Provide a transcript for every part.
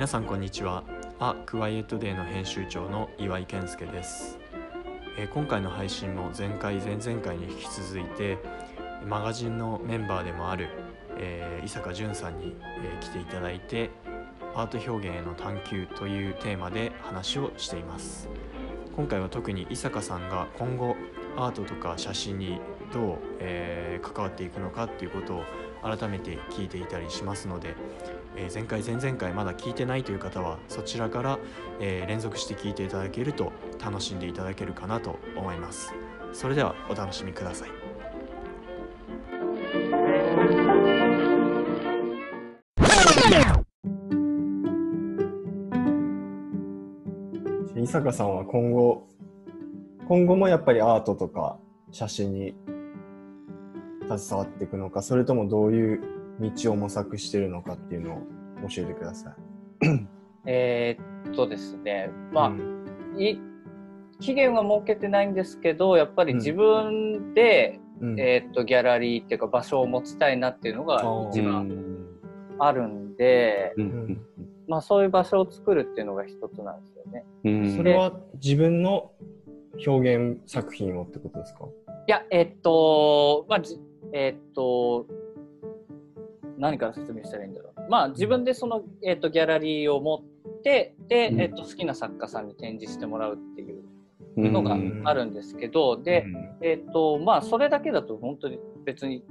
皆さんこんにちは。あクワイエットデーの編集長の岩井健介です、えー今回の配信も前回前々回に引き続いてマガジンのメンバーでもある、えー伊坂淳さんに、えー来ていただいてアート表現への探求というテーマで話をしています。今回は特に伊坂さんが今後アートとか写真にどう、えー関わっていくのかっていうことを改めて聞いていたりしますので、えー前回前々回まだ聞いてないという方はそちらから、えー連続して聞いていただけると楽しんでいただけるかなと思います。それではお楽しみください。伊坂さんは今後、今後もやっぱりアートとか写真に携わっていくのか、それともどういう道を模索してるのかっていうのを教えてください。えーっとですね、まあ、うん。い期限は設けてないんですけど、やっぱり自分で、うん。えーっと、ギャラリーっていうか場所を持ちたいなっていうのが一う番あるんで、ううん。んまあそういう場所を作るっていうのが一つなんですよね。うん。それは自分の表現作品をってことですか？いや、えーっと、まあ、じえーっと、何から説明したらいいんだろう。まあ自分でその、えーっと、ギャラリーを持って、で、うん。えーっと、好きな作家さんに展示してもらうっていううん。のがうんあるんですけど、で、えっ、と、まあ、それだけだと本当に別に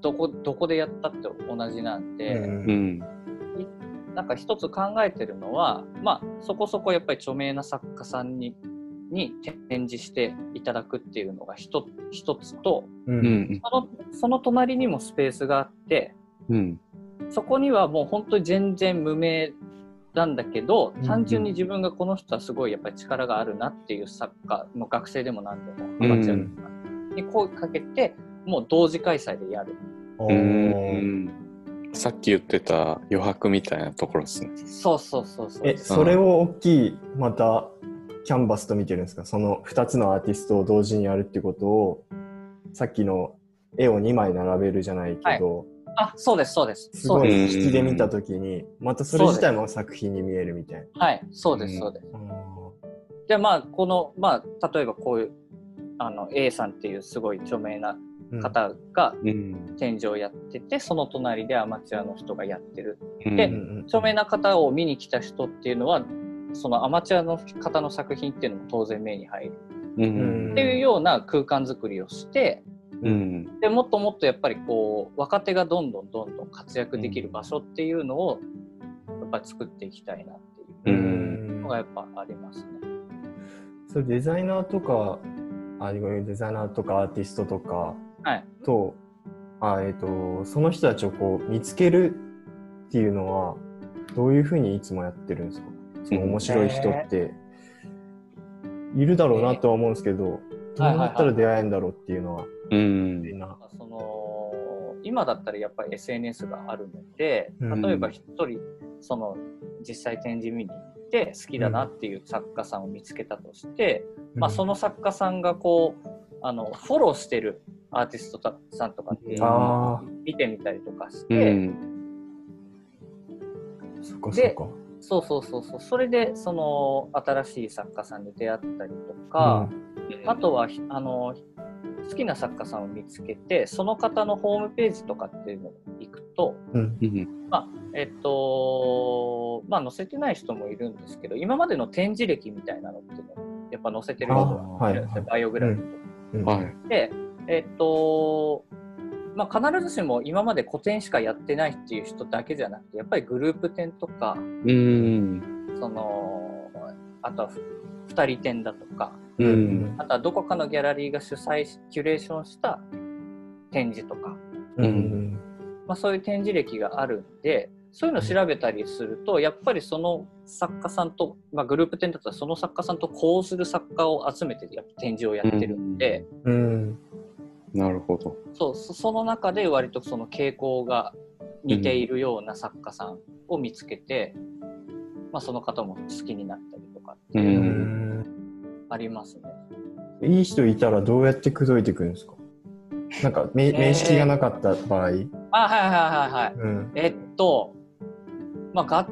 どこ、どこでやったって同じなんで、うん。うんなんか一つ考えてるのは、まあ、そこそこやっぱり著名な作家さんに、に展示していただくっていうのが一一つと、うんうん。その、その隣にもスペースがあって、うん。そこにはもう本当に全然無名なんだけどうん単純に自分がこの人はすごいやっぱり力があるなっていう作家もう学生でも何でもうんアマチュアの方に声かけてもう同時開催でやる。さっき言ってた余白みたいなところですね。そうそうそうそう。え、それを大きい、また、キャンバスと見てるんですか？その2つのアーティストを同時にやるってことを、さっきの絵を2枚並べるじゃないけど、あそうですそうです。すごい。そうです。引きで見たときに、またそれ自体も作品に見えるみたいな。はいそうですそうです、あでまあこのまあ例えばこういうあの A さんっていうすごい著名なー方がうん。展示をやってて、その隣でアマチュアの人がやってる。うん。でうんうん著名な方を見に来た人っていうのはそのアマチュアの方の作品っていうのも当然目に入る。うんっていうような空間づくりをしてうん。でもっともっとやっぱりこう若手がどんどんどんどん活躍できる場所っていうのをやっぱり作っていきたいなっていう。うん。のがやっぱありますね。それデザイナーとか、あ、ごめんデザイナーとかアーティストとかはい、と、あえっ、と、その人たちをこう見つけるっていうのは、どういうふうにいつもやってるんですか？その面白い人って、いるだろうなとは思うんですけど、どうなったら出会えるんだろうっていうのは、うん。みんな。その今だったらやっぱり SNS があるのでうん。例えば一人その実際展示見に行って好きだなっていう作家さんを見つけたとして、まあ、その作家さんがこうあのフォローしてるアーティストさんとかっていうのあを見てみたりとかしうて、ん。そっかそでっか。そうそうそうそう。それでその新しい作家さんに出会ったりとか、あとはひあの好きな作家さんを見つけてその方のホームページとかっていうのに行くとうん、うんえっとまあ載せてない人もいるんですけど今までの展示歴みたいなのっていうのをやっぱ載せてる人がいるんですよ、あバイオグラフィーとか。うん。はいでえっとまあ、必ずしも今まで個展しかやってないっていう人だけじゃなくてやっぱりグループ展とかうん。そのあとは2人展だとかううん。んあとはどこかのギャラリーが主催しキュレーションした展示とか、うん。うんまあ、そういう展示歴があるんでそういうのを調べたりするとやっぱりその作家さんと、まあ、グループ展だったらその作家さんとこうする作家を集めてやっぱ展示をやってるんで、うんなるほど。そうそその中で割とその傾向が似ているような作家さんを見つけて、まあ、その方も好きになったりとかってういうありますね。いい人いたらどうやって口説いてくるんですか？なんかめえー面識がなかった場合、あはいはいはいはい。うんえっと、まあ、が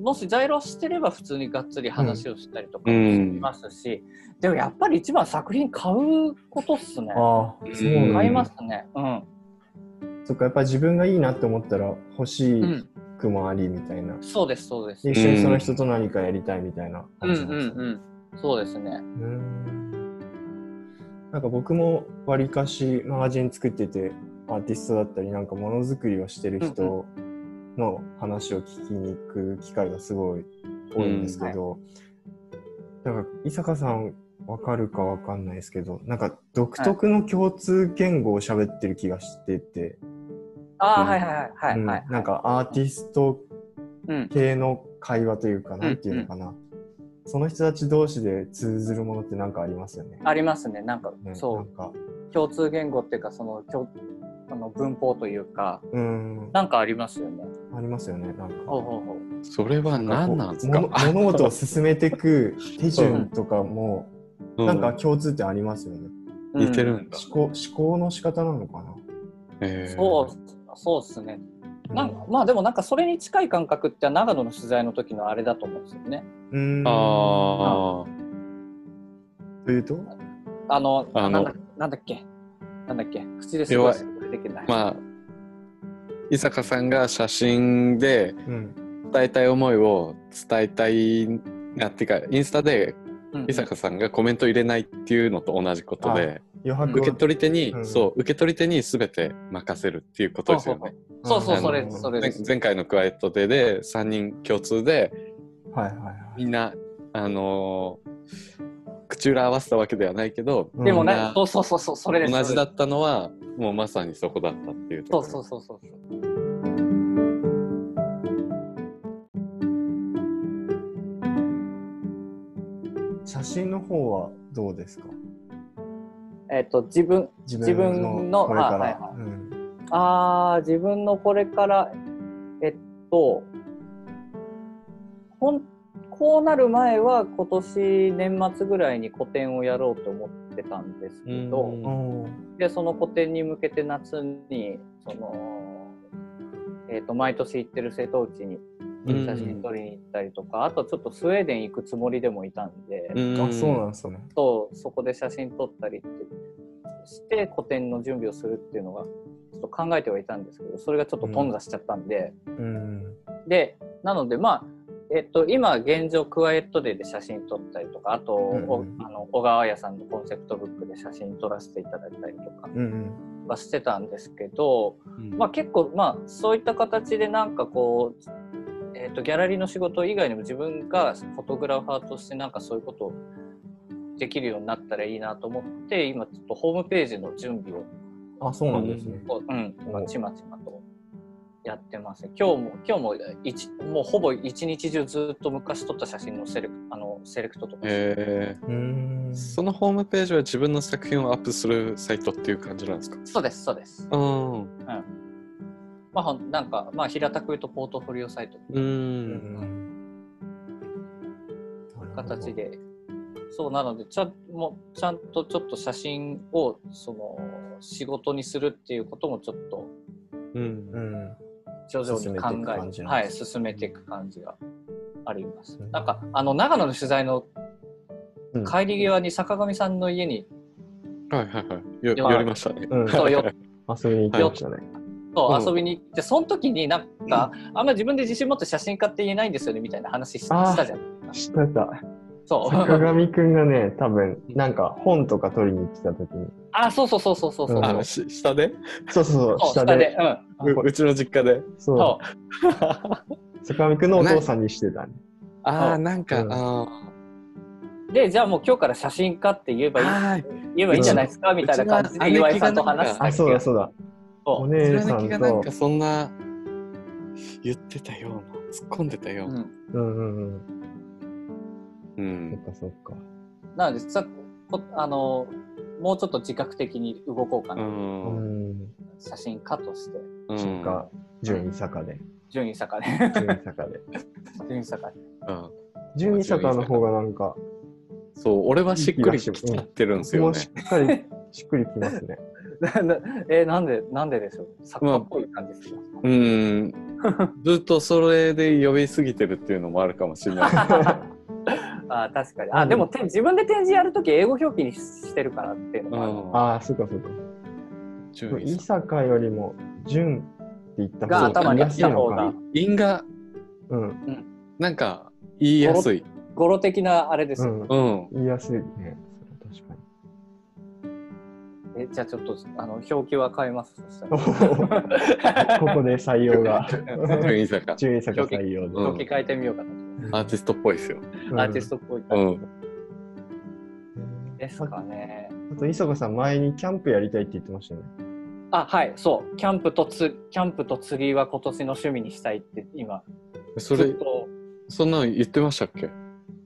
もし在労してれば普通にがっつり話をしたりとかしんますし、でもやっぱり一番作品買うことっすね。ああ、そう買いますね。うん。そっか、やっぱ自分がいいなって思ったら欲しうん。くもありみたいな。そうです、そうです。で一緒にその人と何かやりたいみたいなうんうん感じなんですかうん。そうですね。うーんなんか僕もわりかしマガジン作っててアーティストだったりなんかものづくりをしてる人の話を聞きに行く機会がすごい多いんですけど、なんか伊坂さんわかるかわかんないですけどなんか独特の共通言語を喋ってる気がしてて、ああ、うんはいはいはいはい、うんはい。なんかアーティストうん。系の会話というか、なんていうのかな、その人たち同士で通ずるものって何かありますよね。ありますね。なんか、ねそうなんか共通言語っていうか、その、共あの文法というか、うんなんかありますよね。ありますよね。なんか。それは何なんですか？も物事を進めていく手順とかも、うなんか共通点ありますよね。うん似てるんだ。思考思考の仕方なのかな。えーそう、そうですね。なんかまあでもなんかそれに近い感覚って長野の取材の時のあれだと思うんですよね。うん。あというと？あの、あのなんだなんだっけ？なんだっけ？口ですごい出てきない。あ、まあ、伊坂さんが写真でうん。伝えたい思いを伝えたいなっていうか、インスタでうん伊坂さんがコメント入れないっていうのと同じことで、余白受け取り手に、うんそう、受け取り手に全て任せるっていうことですよね。そうそう、それ、それです。前前回のクワイエットデーで3人共通ではいはいはい。みんな、あのー口裏合わせたわけではないけど、でもねそうそうそうそう、それです。同じだったのはもうまさにそこだったっていうところそうそうそうそう。写真の方はどうですか？えっ、と、自分、自自分のこれから。あはいはいうんああ、自分のこれから、えっと、ほん、こうなる前は今年年末ぐらいに個展をやろうと思ってたんですけど、うん。で、その個展に向けて夏に、その、えっと、毎年行ってる瀬戸内にうん。写真撮りに行ったりとか、あとちょっとスウェーデン行くつもりでもいたんで、うん。あ、そうなんですね。とそこで写真撮ったりってして個展の準備をするっていうのがちょっと考えてはいたんですけどそれがちょっと頓挫しちゃったんで、うん。でなのでまあえっと、今現状クワイエットデーで写真撮ったりとかあと、うんおあの小川彩さんのコンセプトブックで写真撮らせていただいたりとかうんうん。はしてたんですけど、うんまあ、結構まあそういった形でなんかこう、えっとギャラリーの仕事以外にも自分がフォトグラファーとしてなんかそういうことをできるようになったらいいなと思って今ちょっとホームページの準備をあ、そうなんですね。こう、うん、ちまちまとやってますね。今日も今日も一もうほぼ一日中ずっと昔撮った写真のセレクあのセレクトとかしてえうー。そのホームページは自分の作品をアップするサイトっていう感じなんですか？そうですそうです。うん。まあほんなんかまあ平たく言うとポートフォリオサイトう。うんん形。で。そうなのでちゃんもうちゃんとちょっと写真をその仕事にするっていうこともちょっとうんう。ん。徐々に考進めていく感じえはい進めていく感じがあります。うんなんかあの長野の取材のうん帰り際に坂上さんの家にはいはいはい。よよ寄りましたね。うん。そうよ 遊びに行きましたね。そううん遊びに行って、その時になんか、あんま自分で自信持って写真家って言えないんですよねみたいな話したじゃん。知ってた。そう。坂上くんがね、多分、なんか本とか取りに来た時に。あ、そうそうそうそうそうそう。うんあ、し下で？そうそうそう、そう下で。うん。ううちの実家で。そ。そう 坂上くんのお父さんにしてたね。ああ、そうなんか、うん。で、じゃあもう今日から写真家って言えばいい、あはい。言えばいいんじゃないですか？みたいな感じで岩井さんと話したあ、そうだそそうだ。おう。姉さん貫きがなんとか、そんな言ってたような、突っ込んでたような。うん。うんうんうん。うそっん。かそっか。なのでさこあの、もうちょっと自覚的に動こうかう。な。うんん。写真家として、うんそっか、順位坂で。順位坂で。順位坂で。順位坂で。うん順位坂の方がなんか、そう、俺はしっくりきちゃってるんですよねもうし。っかり、しっくりきますね。えなんでなんででしょう作家っぽい感じですか、うーん。ずっとそれで呼びすぎてるっていうのもあるかもしれない。あ確かにあでもて自分で展示やるとき英語表記にしてるからっていうのあ。ああ、そうかそうか。伊順位さ坂よりも、純って言ったが頭にあった方が因が、うん。なんか、言いやすい。語呂的なあれですよ、うん。うん。言いやすいね。それ確かえじゃあちょっとあの表記は変えます。ここで採用が。順位坂。純伊坂採用表記変えてみようかなと、アーティストっぽいですよ。うん。アーティストっぽいうん。感じですかね、あと、伊坂さん、前にキャンプやりたいって言ってましたよね。あはいそう。キャンプとつキャンプと釣りは今年の趣味にしたいって今それそんなの言ってましたっけ？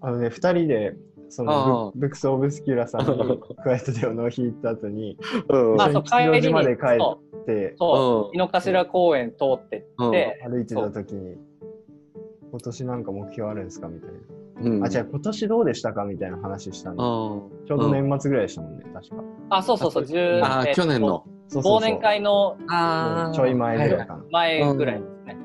あのね、二人で、そあのあブブックス・オブスキュラさんにクワイエットデーを納品行った後に、うん。あそう吉祥帰りまで帰そってう、そう。うん。井の頭公園通ってって、歩いてた時に、今年なんか目標あるんですかみたいな。うん。あ、じゃあ今年どうでしたかみたいな話したんで、あちょうど年末ぐらいでしたもんね、確か。あそうそうそう。10あ去年の。忘年会の。あちょい前ぐらいかな。前ぐらいですね、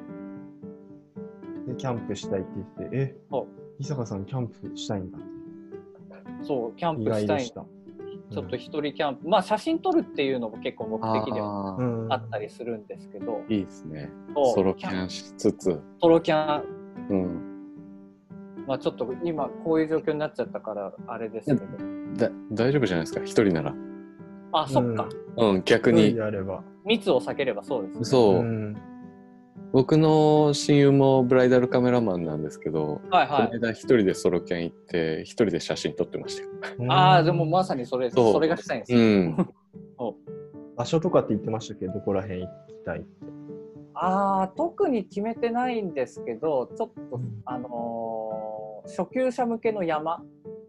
で、キャンプしたいって言って、え？そう、伊坂さんキャンプしたいんだ。そうキャン意プしたい。外でした。ちょっと一人キャンプ、まあ写真撮るっていうのも結構目的ではあったりするんですけど、いいですね。そう。ソロキャンしつつ。ソロキャンうん。まあちょっと今こういう状況になっちゃったからあれですけど、だ大丈夫じゃないですか、一人なら。あそっか、うん、逆に。であれば。密を避ければそうですねそうう。ん僕の親友もブライダルカメラマンなんですけど、はいはいこの間一人でソロキャン行って、一人で写真撮ってましたよ。ああでもまさにそれそれがしたいんですうよ、ん。場所とかって言ってましたっけ？ど、どこら辺行きたいって。ああ特に決めてないんですけどちょっと、うん。あのー初級者向けの山。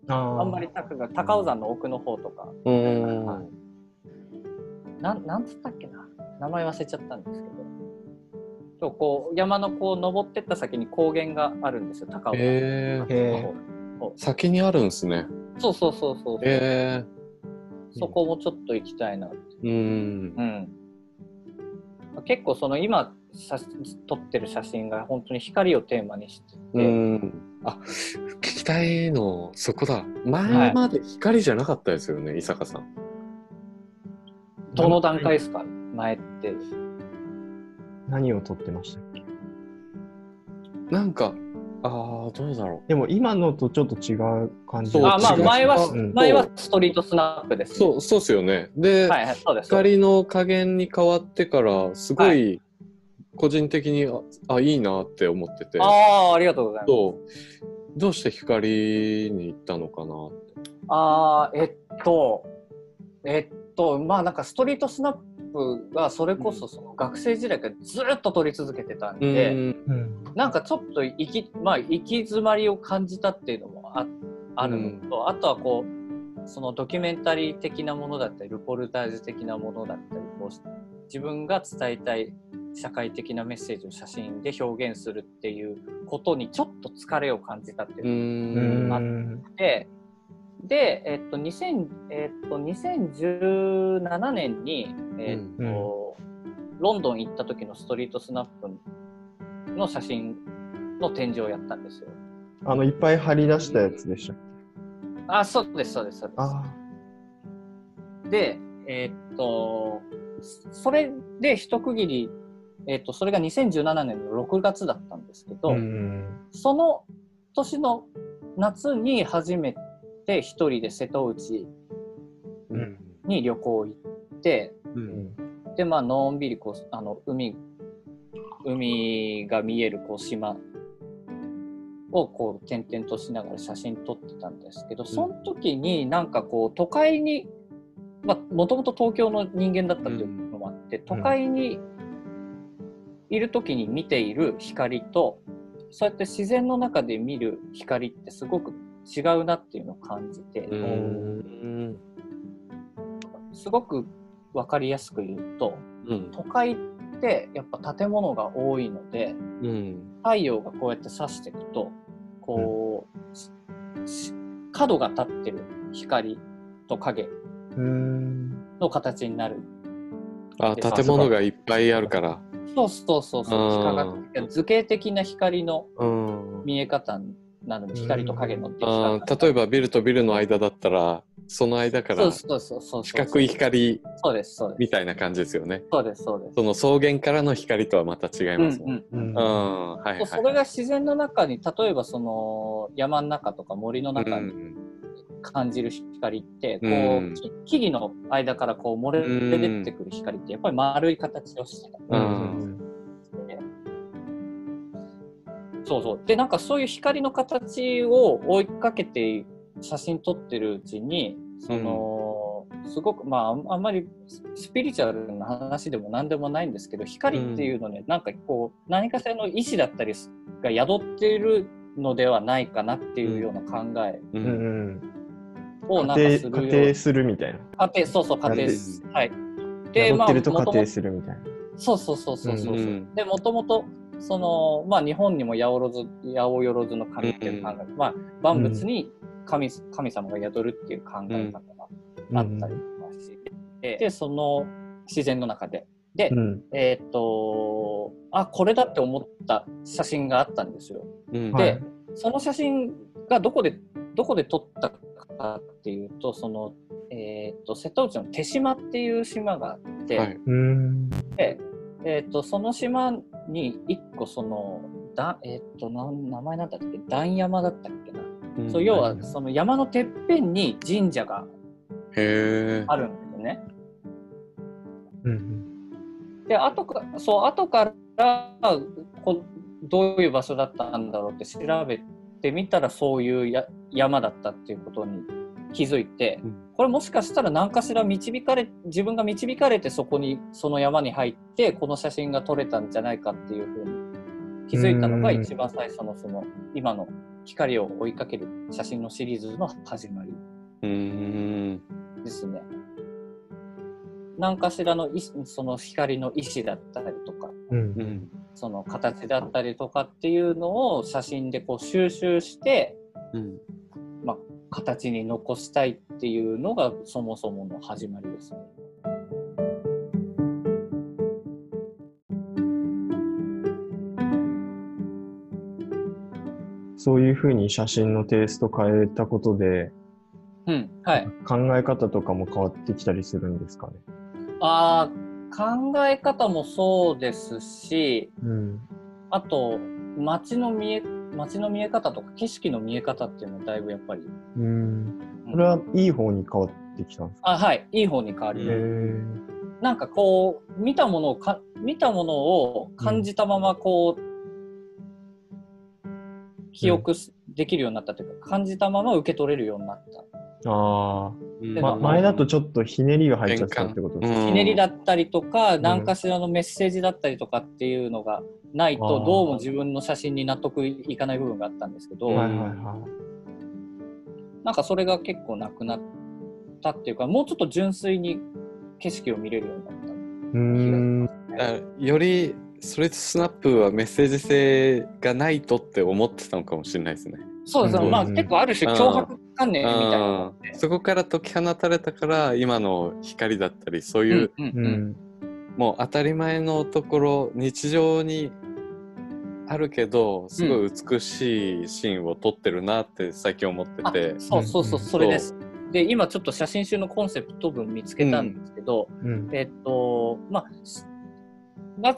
ああんまり高が高尾山の奥の方とか。うん。はい。なんなんつったっけな。名前忘れちゃったんですけど。そうこう山のこう登ってった先に高原があるんですよ高尾山。え先にあるんですね。そうそうそうそう、えそこもちょっと行きたいなって。ー、うん。うん、結構その今写撮ってる写真が本当に光をテーマにしてて、うん。あ、聞きたいの、そこだ。前まで光じゃなかったですよね、伊坂さん。どの段階ですか？前って。何を撮ってましたっけ？なんか、ああ、どうだろでも今のとちょっと違う感じ。そうあまあ前は、うん。前はストリートスナップです、う。そう、そうっすよね。で、はいです。光の加減に変わってから、すごい、個人的に、あ、あいいなって思ってて。ああありがとうございます。どうして光に行ったのかなって。ああえっとえっとまあなんかストリートスナップがそれこそその学生時代からずっと撮り続けてたんで、うん。なんかちょっと行き,、まあ、行き詰まりを感じたっていうのもああるのと、あとはこうそのドキュメンタリー的なものだったりルポルタージュ的なものだったりこう自分が伝えたい社会的なメッセージを写真で表現するっていうことにちょっと疲れを感じたっていうう。うんん。あで、で、えっと、2000えっと、2017年に、えっと、ロンドン行った時のストリートスナップの写真の展示をやったんですよ。あの、いっぱい貼り出したやつでしたあ、そうです、そうです、そうであす。で、えっと、それで一区切り、えっと、それが2017年の6月だったんですけあ。ど、ん。その年の夏に初めて一人で瀬戸内うん。に旅行行って、うん。で、まあ、のんびりこう、あの、海、海が見えるこう島をこう転々としながら写真撮ってたんですけど、その時になんかこう、都会に、まあ、もともと東京の人間だったっていうのもあって、都会にいる時に見ている光と、そうやって自然の中で見る光ってすごく違うなっていうのを感じて、うん。すごくわかりやすく言うと、うん。都会ってやっぱ建物が多いのでうん。太陽がこうやって差していくとこう、しし角が立ってる光と影うん。の形になるあ建物がいっぱいあるから。そうそうそうそう図形的な光のうん。見え方なので光と影のできあ方ー例えばビルとビルの間だったら、その間からそうそうそうそう四角い光そうですそうです。みたいな感じですよね。そうですそうです。その草原からの光とはまた違いますもん。うんうんうんうん、はいはい。それが自然の中に例えばその山の中とか森のう中にん感じる光って、こうん。うき木々の間からこう漏れ出てくる光ってやっぱり丸い形をしてたんうん。そうそう。でなんかそういう光の形を追いかけて写真撮ってるうちにその、すごくまああんまりスピリチュアルな話でも何でもないんですけど光っていうのね、なんかこう何かしらの意志だったりが宿っているのではないかなっていうような考えううんうんんをなんか家するよう庭家庭するみたいな。家庭そうそう家庭家庭すはい。宿ってるともとも家庭するみたいな。そうそうそうそうそう、うんでもともとそのまあ日本にも八百万八百万の神っていう考え、まあ万物に神,、神様が宿るっていう考え方があったりとかし。て、でその自然の中で。で、うん。えーっとあこれだって思った写真があったんですよ。うん。はい。でその写真がどこでどこで撮ったかっていうとその、えーっと瀬戸内の手島っていう島があって、はいうん。で、えー、とその島に一個そのだ、えっとなん名前なんだったっけ段山だったっけな、うんそう要はその山のてっぺんに神社がへえ。あるんですよね。うん。で後かそう後からこどういう場所だったんだろうって調べてみたらそういうや山だったっていうことに気づいて、うんこれもしかしたら何かしら導かれ自分が導かれてそこにその山に入ってこの写真が撮れたんじゃないかっていうふうに気づいたのがうん一番最初のその今の光を追いかける写真のシリーズの始まりうん。ですね。何かしらのその光の意志だったりとかうん。うん。その形だったりとかっていうのを写真でこう収集して、うん。まあ、形に残したいっていうのがそもそもの始まりですね。そういうふうに写真のテイスト変えたことで、うん、はい。考え方とかも変わってきたりするんですかね？あー考え方もそうですし、うん。あと街の見え街の見え方とか景色の見え方っていうのはだいぶやっぱり、うん。それはいい方に変わってきたんですか？あはいいい方に変わり。なんかこう見たものをか見たものを感じたままこう、記憶すできるようになったというか感じたまま受け取れるようになった。ああ、ま、前だとちょっとひねりが入っちゃったってことですか、ひねりだったりとか、ん何かしらのメッセージだったりとかっていうのがないと、どうも自分の写真に納得いかない部分があったんですけど、はいはいはなんかそれが結構なくなったっていうかもうちょっと純粋に景色を見れるようになった。い。うよりストレートスナップはメッセージ性がないとって思ってたのかもしれないですね。そうです。ね、うん。まあ結構ある種脅迫観念みたいなそこから解き放たれたから今の光だったりそういう、うんううんん。もう当たり前のところ日常にあるけどすごい美しいシーンを撮ってるなって最近思ってあて。そうそうそう、うんそれです。で今ちょっと写真集のコンセプト文見つけたんですけど、うん。えっとまあ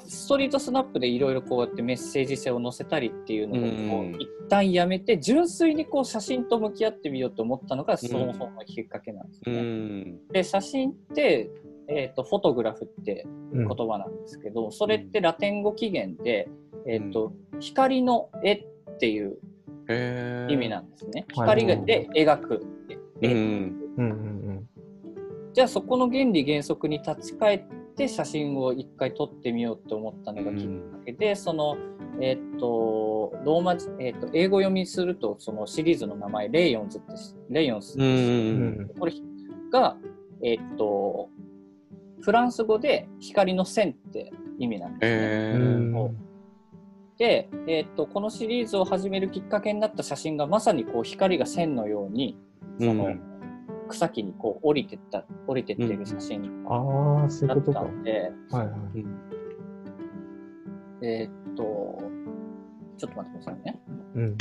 ストリートスナップでいろいろこうやってメッセージ性を載せたりっていうのをこう、うん一旦やめて純粋にこう写真と向き合ってみようと思ったのがそもそものきっかけなんですね。ん。で写真って、えっとフォトグラフってうん言葉なんですけど、それってラテン語起源で、えっと光の絵っていう意味なんですね。はい。光がで描く絵う。ん。うんうんじゃあそこの原理原則に立ち返って写真を一回撮ってみようと思ったのがきっかけで、そのえーっとローマ字、えーっと英語読みするとそのシリーズの名前レイヨンズってしレイヨンス、うんうんこれがえーっとフランス語で光の線って意味なんですね。で、えーっとこのシリーズを始めるきっかけになった写真がまさにこう光が線のようにその、うん草木にこう降りてった、降りてってる写真ああ、そういだっ。たんで、はいはい。うんえーっと、ちょっと待ってくださいね。うん。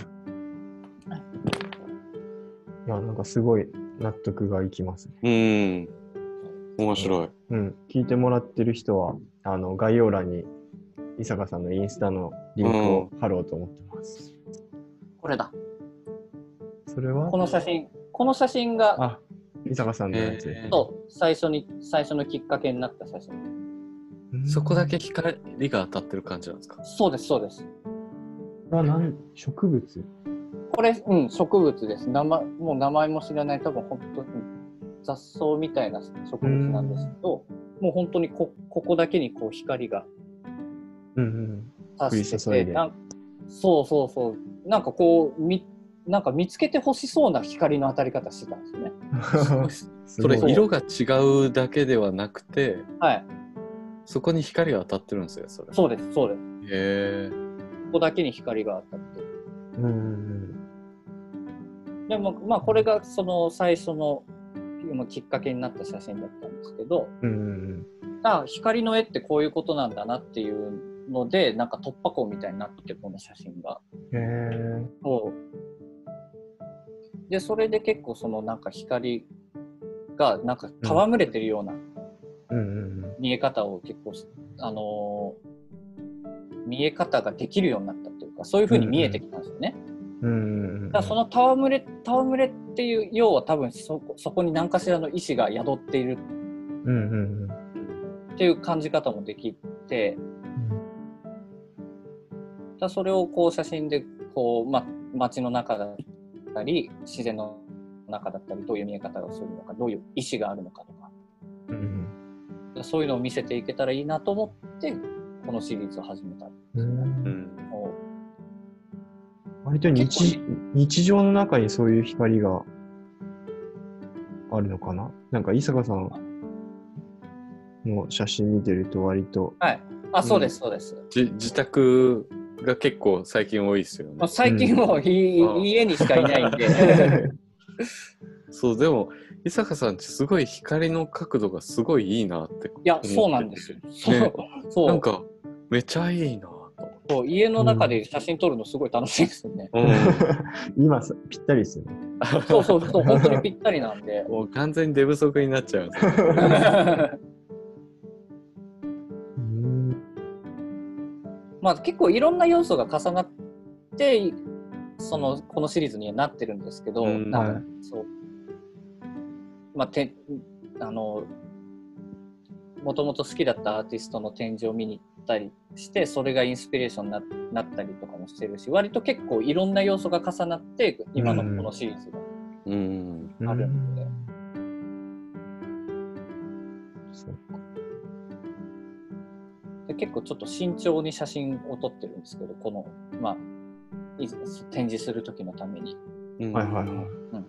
いや、なんかすごい納得がいきますね。うん。面白い。うん。聞いてもらってる人は、あの、概要欄に、伊坂さんのインスタのリンクを貼ろうと思ってます。これだ。それは？この写真、この写真が、あ、伊坂さんのやつ。えーそう、最初に、最初のきっかけになった写真。うんそこだけ光が当たってる感じなんですか？そうです、そうです。これは何植物？これ、うん、植物です。名前、もう名前も知らない、多分本当に雑草みたいな植物なんですけど、もう本当にこ、ここだけにこう光がうんうん。差してて、降り注いでなんそうそうそう、なんかこう、み、なんか見つけてほしそうな光の当たり方してたんですよね。そ それ色が違うだけではなくてはい、そこに光が当たってるんですよそれそうです、そうです。へえここだけに光が当たってる。うんうんでも、まあ、これがその最初のまあきっかけになった写真だったんですけど、うん。うんうんあ光の絵ってこういうことなんだなっていうので、なんか突破口みたいになって、この写真が。うん。へえ。そうで、それで結構そのなんか光がなんか戯れてるような見え方を結構、あのー見え方ができるようになったというか、そういう風に見えてきたんですよね。だからその戯れ、戯れっていう、要は多分そこそこに何かしらの意志が宿っている。っていう感じ方もできて、だそれをこう写真でこう、ま、街の中だったり、自然の中だったり、どういう見え方がするのか、どういう意志があるのかとか、うん。そういうのを見せていけたらいいなと思って、このシリーズを始めたんですうん。ね。うんも割と日日常の中にそういう光があるのかな？なんか伊坂さんの写真見てると割と、うはい。あ、そうです、そうです。じ自宅が結構最近多いですよね。まあ、最近もういうん家にしかいないんで、そうでも伊坂さんってすごい光の角度がすごいいいなっていや、そうなんですよ。そう、ね。そう。なんかめちゃいいなとそう。家の中で写真撮るのすごい楽しいですよね。思って、今さぴったりですよね。そうそうそう、本当にぴったりなんで。うん、。もう完全に出不足になっちゃう まあ結構いろんな要素が重なって、そのこのシリーズにはなってるんですけど、うん。なんかはい。そう、まあてあのもともと好きだったアーティストの展示を見に行ったりしてそれがインスピレーションにななったりとかもしてるし割と結構いろんな要素が重なって今のこのシリーズがうん。あるんで、そうで結構ちょっと慎重に写真を撮ってるんですけどこのまあい展示する時のために、うん。はいはいはい。うん、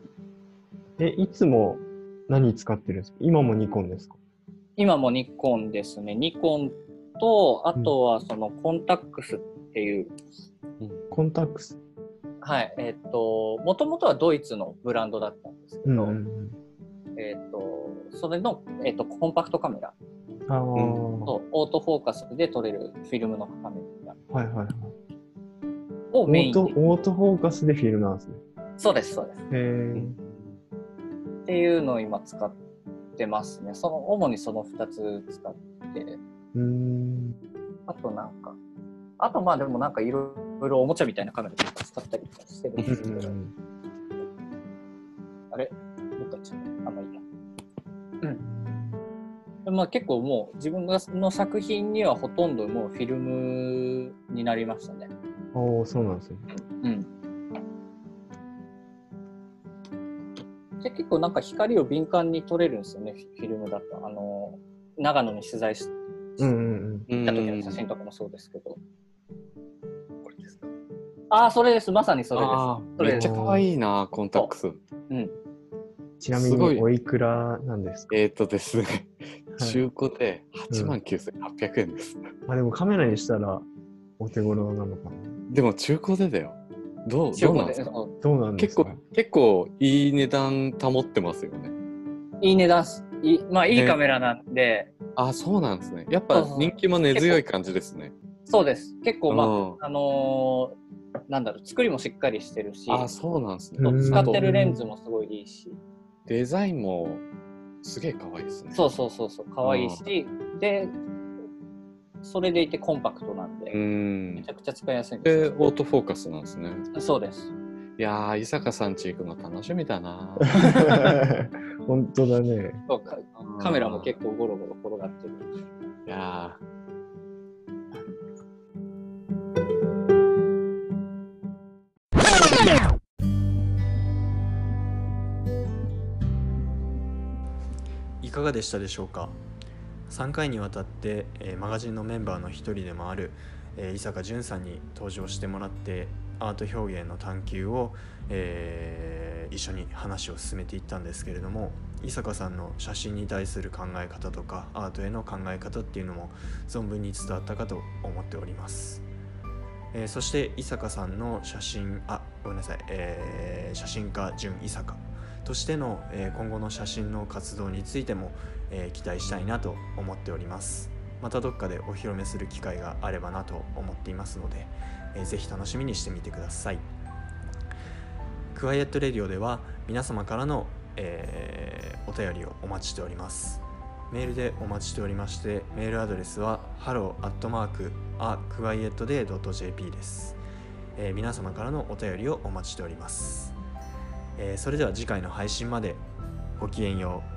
え、いつも何使ってるんですか？今もニコンですか？今もニコンですね。ニコンとあとはそのコンタックスっていう、コンタックス？はい。えっ、ともともとはドイツのブランドだったんですけど、うんうんうん。えっ、とそれの、えっとコンパクトカメラあオートフォーカスで撮れるフィルムのカメラはいはいはい。をオートメインにオートフォーカスでフィルムなんですね。そうですそうですへえ。っていうのを今使ってますね。その主にその2つ使って、うーん。あとなんか、あとまあでもなんかいろいろおもちゃみたいなカメラとか使ったりとかしてるんですけど、あれどっか行っちゃった。あんまいいや。でまあ結構もう自分がの作品にはほとんどもうフィルムになりましたね。おお、そうなんですね。うん。で結構なんか光を敏感に撮れるんですよね、フィルムだと。あの、長野に取材しうんうんうん行った時の写真とかもそうですけど。これですか？ああ、それです。まさにそれです。めっちゃ可愛いなコンタックスうん。うん。ちなみにおいくらなんですか？えっ、ー、とですねはい中古で8万9800円です、あ、でもカメラにしたらお手頃なのかな。でも中古でだよ。どうどうなんですか？どうなんです結か構結構いい値段保ってますよね。いい値段す。いいまあいいカメラなんで、あ、そうなんですね。やっぱ人気も根強い感じですね。そうです。結構まあ、うん。あのーなんだろう。作りもしっかりしてるし。あ、そうなんですね。使ってるレンズもすごいいいし。デザインもすげえ可愛いですね。そうそうそうそう可愛いし、でそれでいてコンパクトなんで、うんめち。ゃくちゃ使いやすいんでで、オートフォーカスなんですね。すそうですいやー、伊坂さんち行くの楽しみだな。本当だね。そうかカメラも結構ゴロゴロ転がってるいやいでしたでしょうか？3回にわたって、えマガジンのメンバーの一人でもある、え伊坂淳さんに登場してもらってアート表現の探求を、えー一緒に話を進めていったんですけれども伊坂さんの写真に対する考え方とかアートへの考え方っていうのも存分に伝わったかと思っております。えーそして伊坂さんの写真あごめんなさい、えー写真家純伊坂。としての、え今後の写真の活動についても、え期待したいなと思っております。またどっかでお披露目する機会があればなと思っていますので、えーぜひ楽しみにしてみてください。クワイエットレディオでは皆様からの、えーお便りをお待ちしております。メールでお待ちしておりましてメールアドレスは hello.aquietday.jp です、えー皆様からのお便りをお待ちしております、えーそれでは次回の配信までごきげんよう。